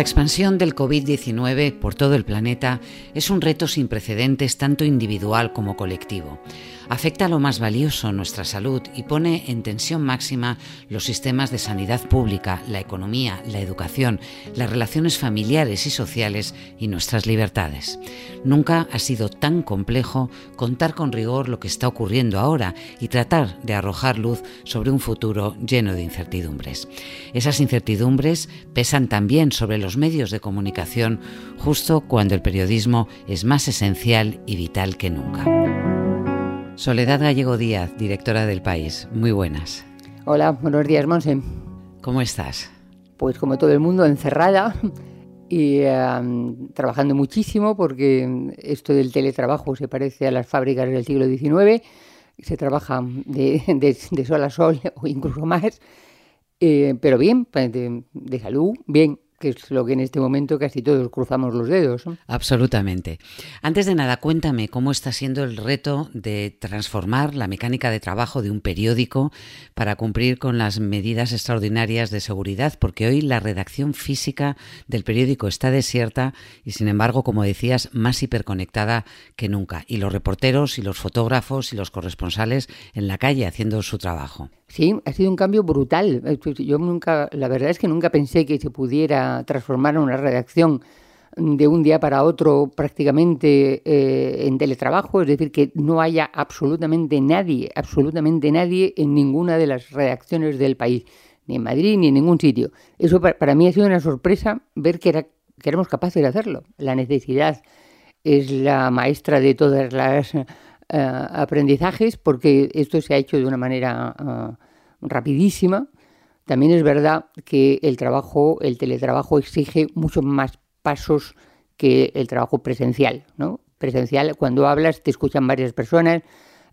La expansión del COVID-19 por todo el planeta es un reto sin precedentes tanto individual como colectivo afecta a lo más valioso, nuestra salud, y pone en tensión máxima los sistemas de sanidad pública, la economía, la educación, las relaciones familiares y sociales y nuestras libertades. Nunca ha sido tan complejo contar con rigor lo que está ocurriendo ahora y tratar de arrojar luz sobre un futuro lleno de incertidumbres. Esas incertidumbres pesan también sobre los medios de comunicación justo cuando el periodismo es más esencial y vital que nunca. Soledad Gallego Díaz, directora del país. Muy buenas. Hola, buenos días, Monse. ¿Cómo estás? Pues como todo el mundo, encerrada y trabajando muchísimo porque esto del teletrabajo se parece a las fábricas del siglo XIX. Se trabaja de, sol a sol o incluso más. Eh, pero bien, de salud, bien que es lo que en este momento casi todos cruzamos los dedos. Absolutamente. Antes de nada, cuéntame cómo está siendo el reto de transformar la mecánica de trabajo de un periódico para cumplir con las medidas extraordinarias de seguridad, porque hoy la redacción física del periódico está desierta y, sin embargo, como decías, más hiperconectada que nunca. Y los reporteros y los fotógrafos y los corresponsales en la calle haciendo su trabajo. Sí, ha sido un cambio brutal. Yo nunca, la verdad es que nunca pensé que se pudiera transformar una redacción de un día para otro prácticamente eh, en teletrabajo, es decir, que no haya absolutamente nadie, absolutamente nadie en ninguna de las redacciones del país, ni en Madrid ni en ningún sitio. Eso para, mí ha sido una sorpresa ver que, era, que éramos capaces de hacerlo. La necesidad es la maestra de todas las aprendizajes porque esto se ha hecho de una manera eh, rapidísima. También es verdad que el trabajo, el teletrabajo exige muchos más pasos que el trabajo presencial, ¿no? Presencial, cuando hablas, te escuchan varias personas,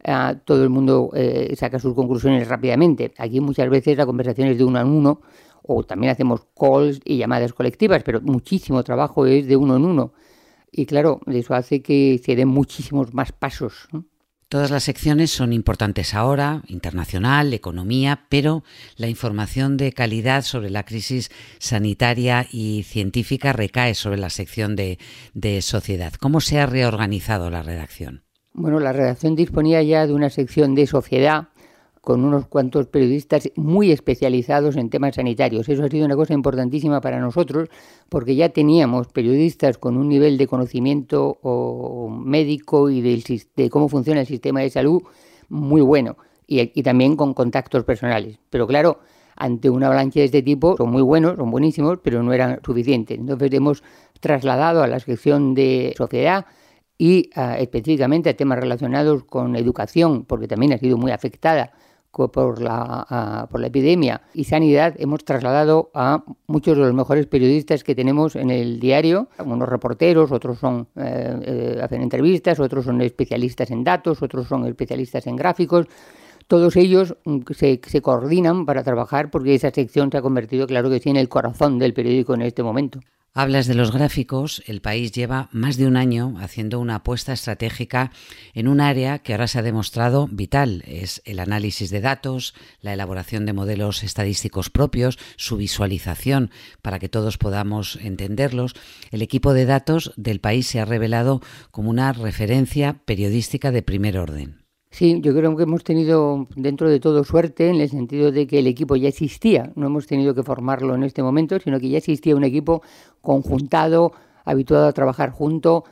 eh, todo el mundo saca sus conclusiones rápidamente. Aquí muchas veces la conversación es de uno en uno, o también hacemos calls y llamadas colectivas, pero muchísimo trabajo es de uno en uno. Y claro, eso hace que se den muchísimos más pasos. Todas las secciones son importantes ahora, internacional, economía, pero la información de calidad sobre la crisis sanitaria y científica recae sobre la sección de, de sociedad. ¿Cómo se ha reorganizado la redacción? Bueno, la redacción disponía ya de una sección de sociedad con unos cuantos periodistas muy especializados en temas sanitarios. Eso ha sido una cosa importantísima para nosotros porque ya teníamos periodistas con un nivel de conocimiento médico y de cómo funciona el sistema de salud muy bueno y, también con contactos personales. Pero claro, ante una avalancha de este tipo son muy buenos, son buenísimos, pero no eran suficientes. Entonces hemos trasladado a la sección de sociedad y ah, específicamente a temas relacionados con educación, porque también ha sido muy afectada por la, por la epidemia y sanidad, hemos trasladado a muchos de los mejores periodistas que tenemos en el diario, unos reporteros, otros son eh, eh, hacen entrevistas, otros son especialistas en datos, otros son especialistas en gráficos. Todos ellos mm, se, se coordinan para trabajar porque esa sección se ha convertido, claro que sí, en el corazón del periódico en este momento. Hablas de los gráficos, el país lleva más de un año haciendo una apuesta estratégica en un área que ahora se ha demostrado vital, es el análisis de datos, la elaboración de modelos estadísticos propios, su visualización para que todos podamos entenderlos. El equipo de datos del país se ha revelado como una referencia periodística de primer orden. Sí, yo creo que hemos tenido dentro de todo suerte en el sentido de que el equipo ya existía, no hemos tenido que formarlo en este momento, sino que ya existía un equipo conjuntado, habituado a trabajar junto,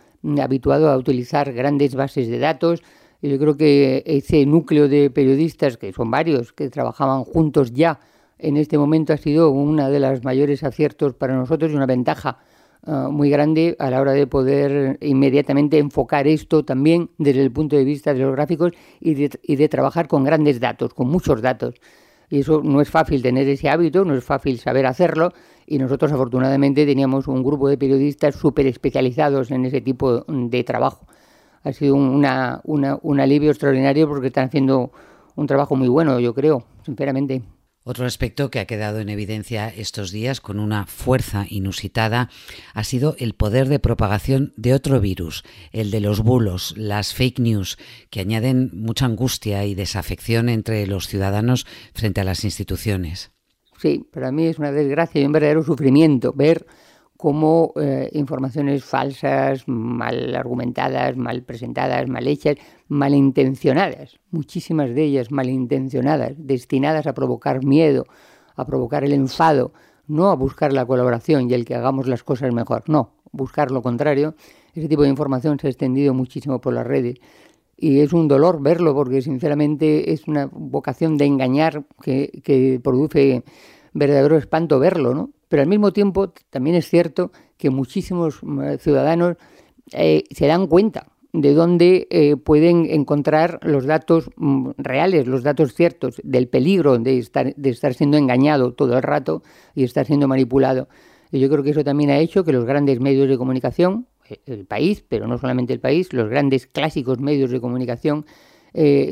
habituado a utilizar grandes bases de datos. Yo creo que ese núcleo de periodistas, que son varios, que trabajaban juntos ya en este momento, ha sido uno de los mayores aciertos para nosotros y una ventaja Ah, muy grande a la hora de poder inmediatamente enfocar esto también desde el punto de vista de los gráficos y de, y de trabajar con grandes datos, con muchos datos. Y eso no es fácil tener ese hábito, no es fácil saber hacerlo. Y nosotros afortunadamente teníamos un grupo de periodistas súper especializados en ese tipo de trabajo. Ha sido una, una, un alivio extraordinario porque están haciendo un trabajo muy bueno, yo creo, sinceramente. Otro aspecto que ha quedado en evidencia estos días con una fuerza inusitada ha sido el poder de propagación de otro virus, el de los bulos, las fake news, que añaden mucha angustia y desafección entre los ciudadanos frente a las instituciones. Sí, para mí es una desgracia y un verdadero sufrimiento ver como eh, informaciones falsas, mal argumentadas, mal presentadas, mal hechas, malintencionadas, muchísimas de ellas malintencionadas, destinadas a provocar miedo, a provocar el enfado, no a buscar la colaboración y el que hagamos las cosas mejor, no, buscar lo contrario. Ese tipo de información se ha extendido muchísimo por las redes y es un dolor verlo porque sinceramente es una vocación de engañar que, que produce verdadero espanto verlo, ¿no? Pero al mismo tiempo también es cierto que muchísimos eh, ciudadanos eh, se dan cuenta de dónde eh, pueden encontrar los datos mm, reales, los datos ciertos del peligro de estar, de estar siendo engañado todo el rato y estar siendo manipulado. Y yo creo que eso también ha hecho que los grandes medios de comunicación, el país, pero no solamente el país, los grandes clásicos medios de comunicación,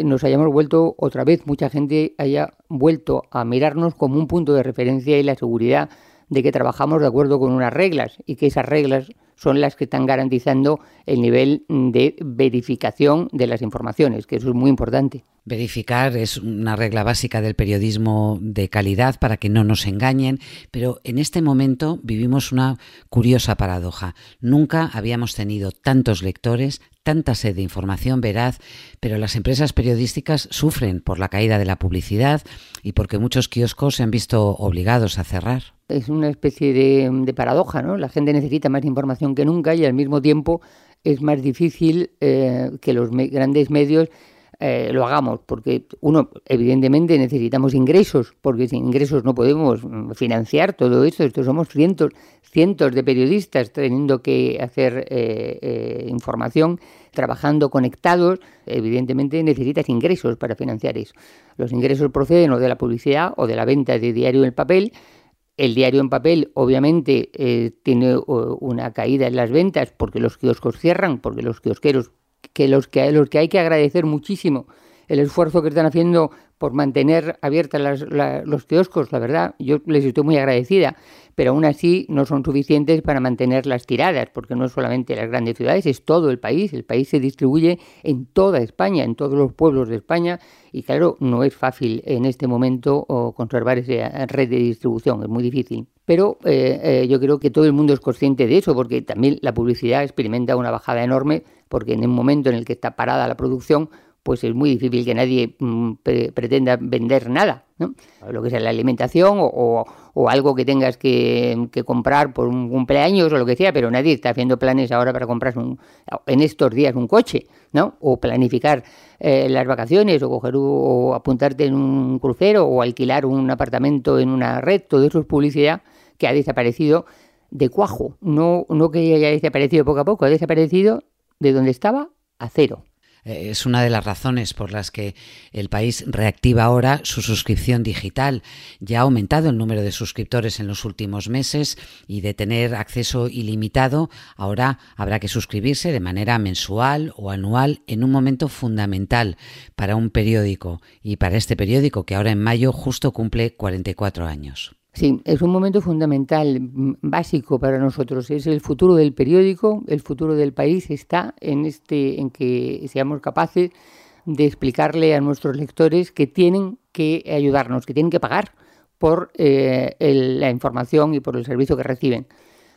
nos hayamos vuelto otra vez, mucha gente haya vuelto a mirarnos como un punto de referencia y la seguridad de que trabajamos de acuerdo con unas reglas y que esas reglas son las que están garantizando el nivel de verificación de las informaciones, que eso es muy importante. Verificar es una regla básica del periodismo de calidad para que no nos engañen, pero en este momento vivimos una curiosa paradoja. Nunca habíamos tenido tantos lectores, tanta sed de información veraz, pero las empresas periodísticas sufren por la caída de la publicidad y porque muchos kioscos se han visto obligados a cerrar. Es una especie de, paradoja, ¿no? La gente necesita más información que nunca y al mismo tiempo es más difícil eh, que los grandes medios eh, lo hagamos, porque uno, evidentemente necesitamos ingresos, porque sin ingresos no podemos mm, financiar todo esto. Esto somos cientos, cientos de periodistas teniendo que hacer eh, eh, información, trabajando conectados. Evidentemente necesitas ingresos para financiar eso. Los ingresos proceden o de la publicidad o de la venta de diario en papel. El diario en papel obviamente tiene una caída en las ventas porque los kioscos cierran, porque los kiosqueros que los que, los que hay que agradecer muchísimo el esfuerzo que están haciendo por mantener abiertas los kioscos, la verdad, yo les estoy muy agradecida, pero aún así no son suficientes para mantener las tiradas, porque no es solamente las grandes ciudades, es todo el país, el país se distribuye en toda España, en todos los pueblos de España, y claro, no es fácil en este momento conservar esa red de distribución, es muy difícil. Pero eh, eh, yo creo que todo el mundo es consciente de eso, porque también la publicidad experimenta una bajada enorme, porque en el momento en el que está parada la producción, pues es muy difícil que nadie mm, pretenda vender nada, ¿no? Lo que sea la alimentación o, algo que tengas que, comprar por un cumpleaños o lo que sea, pero nadie está haciendo planes ahora para comprar en estos días un coche, ¿no? O planificar eh, las vacaciones o coger o apuntarte en un crucero o alquilar un apartamento en una red, todo eso es publicidad que ha desaparecido de cuajo, no, no que haya desaparecido poco a poco, ha desaparecido de donde estaba a cero. Eh, es una de las razones por las que el país reactiva ahora su suscripción digital. Ya ha aumentado el número de suscriptores en los últimos meses y de tener acceso ilimitado, ahora habrá que suscribirse de manera mensual o anual en un momento fundamental para un periódico y para este periódico que ahora en mayo justo cumple 44 años. Sí, es un momento fundamental, básico para nosotros. Es el futuro del periódico, el futuro del país está en este, en que seamos capaces de explicarle a nuestros lectores que tienen que ayudarnos, que tienen que pagar por eh, la información y por el servicio que reciben.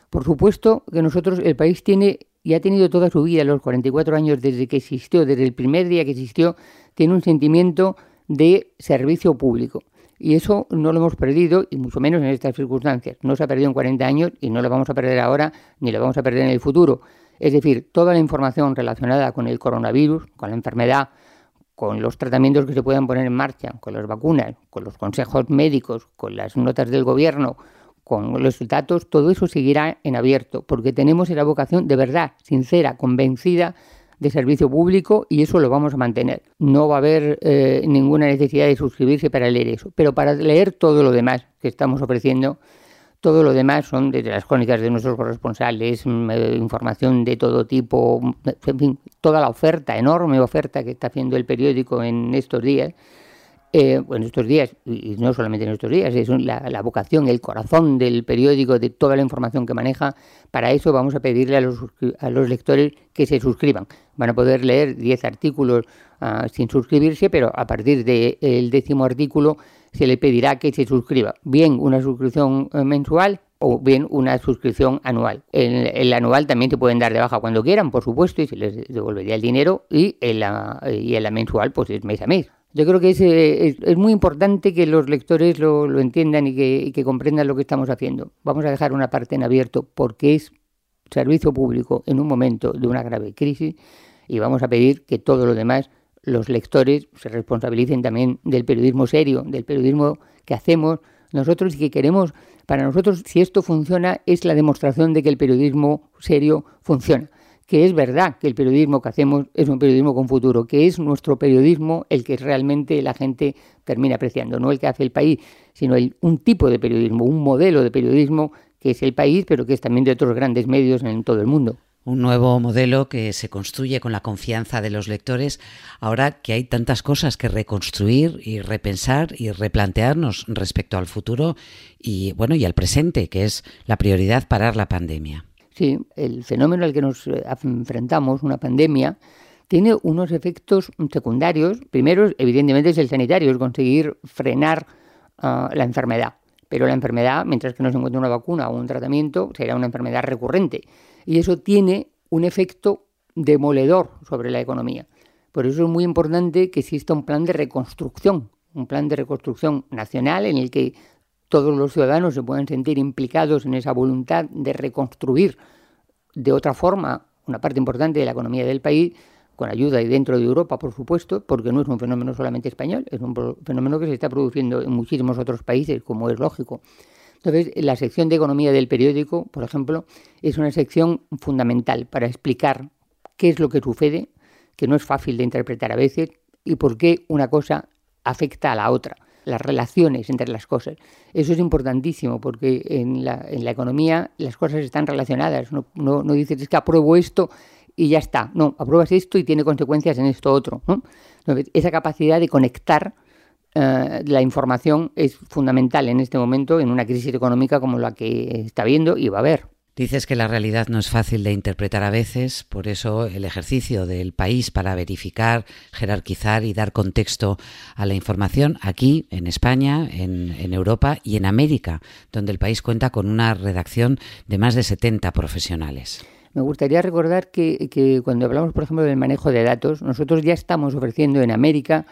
Por supuesto que nosotros, el país tiene y ha tenido toda su vida, los 44 años desde que existió, desde el primer día que existió, tiene un sentimiento de servicio público. Y eso no lo hemos perdido, y mucho menos en estas circunstancias. No se ha perdido en 40 años y no lo vamos a perder ahora, ni lo vamos a perder en el futuro. Es decir, toda la información relacionada con el coronavirus, con la enfermedad, con los tratamientos que se puedan poner en marcha, con las vacunas, con los consejos médicos, con las notas del gobierno, con los datos, todo eso seguirá en abierto, porque tenemos la vocación de verdad, sincera, convencida de servicio público y eso lo vamos a mantener. No va a haber eh, ninguna necesidad de suscribirse para leer eso, pero para leer todo lo demás que estamos ofreciendo, todo lo demás son desde las crónicas de nuestros corresponsales, mm, eh, información de todo tipo, en fin, toda la oferta, enorme oferta que está haciendo el periódico en estos días eh, en estos días, y no solamente en estos días, es la, vocación, el corazón del periódico, de toda la información que maneja. Para eso vamos a pedirle a los, a los lectores que se suscriban. Van a poder leer 10 artículos ah, sin suscribirse, pero a partir del décimo artículo se le pedirá que se suscriba. Bien una suscripción eh, mensual, o bien una suscripción anual. El, el, anual también se pueden dar de baja cuando quieran, por supuesto, y se les devolvería el dinero, y en la, y en la mensual pues es mes a mes. Yo creo que es, es, muy importante que los lectores lo, lo entiendan y que, y que comprendan lo que estamos haciendo. Vamos a dejar una parte en abierto porque es servicio público en un momento de una grave crisis y vamos a pedir que todo lo demás los lectores se responsabilicen también del periodismo serio, del periodismo que hacemos nosotros y que queremos, para nosotros si esto funciona es la demostración de que el periodismo serio funciona, que es verdad que el periodismo que hacemos es un periodismo con futuro, que es nuestro periodismo el que realmente la gente termina apreciando, no el que hace el país, sino el, un tipo de periodismo, un modelo de periodismo que es el país, pero que es también de otros grandes medios en todo el mundo un nuevo modelo que se construye con la confianza de los lectores, ahora que hay tantas cosas que reconstruir y repensar y replantearnos respecto al futuro y bueno, y al presente, que es la prioridad parar la pandemia. Sí, el fenómeno al que nos eh, enfrentamos, una pandemia, tiene unos efectos secundarios. Primero, evidentemente, es el sanitario, es conseguir frenar uh, la enfermedad. Pero la enfermedad, mientras que no se encuentre una vacuna o un tratamiento, será una enfermedad recurrente y eso tiene un efecto demoledor sobre la economía. Por eso es muy importante que exista un plan de reconstrucción, un plan de reconstrucción nacional en el que todos los ciudadanos se puedan sentir implicados en esa voluntad de reconstruir de otra forma una parte importante de la economía del país, con ayuda y dentro de Europa, por supuesto, porque no es un fenómeno solamente español, es un fenómeno que se está produciendo en muchísimos otros países, como es lógico. Entonces, la sección de economía del periódico, por ejemplo, es una sección fundamental para explicar qué es lo que sucede, que no es fácil de interpretar a veces, y por qué una cosa afecta a la otra, las relaciones entre las cosas. Eso es importantísimo porque en la, en la economía las cosas están relacionadas. No, no, dices es que apruebo esto y ya está. No, apruebas esto y tiene consecuencias en esto otro. esa capacidad de conectar eh, la información es fundamental en este momento en una crisis económica como la que está viendo y va a haber. Dices que la realidad no es fácil de interpretar a veces, por eso el ejercicio del país para verificar, jerarquizar y dar contexto a la información aquí, en España, en, Europa y en América, donde el país cuenta con una redacción de más de 70 profesionales. Me gustaría recordar que, que cuando hablamos, por ejemplo, del manejo de datos, nosotros ya estamos ofreciendo en América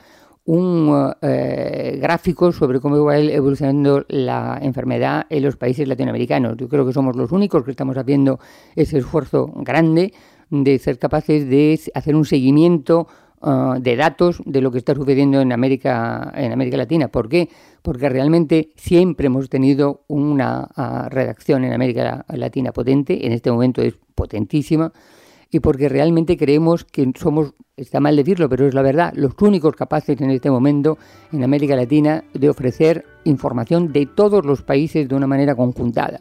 un eh, gráfico sobre cómo va evolucionando la enfermedad en los países latinoamericanos. Yo creo que somos los únicos que estamos haciendo ese esfuerzo grande de ser capaces de hacer un seguimiento uh, de datos de lo que está sucediendo en América, en América Latina. ¿Por qué? Porque realmente siempre hemos tenido una uh, redacción en América Latina potente, en este momento es potentísima, y porque realmente creemos que somos, está mal decirlo, pero es la verdad, los únicos capaces en este momento en América Latina de ofrecer información de todos los países de una manera conjuntada.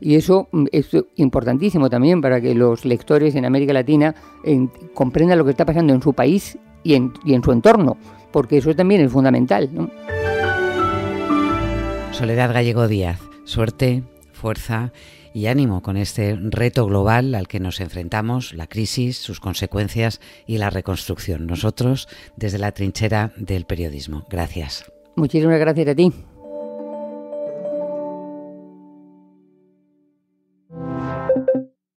Y eso mm, es importantísimo también para que los lectores en América Latina comprendan lo que está pasando en su país y en, y en su entorno, porque eso también es fundamental. Soledad Gallego Díaz, suerte, fuerza y ánimo con este reto global al que nos enfrentamos, la crisis, sus consecuencias y la reconstrucción. Nosotros desde la trinchera del periodismo. Gracias. Muchísimas gracias a ti.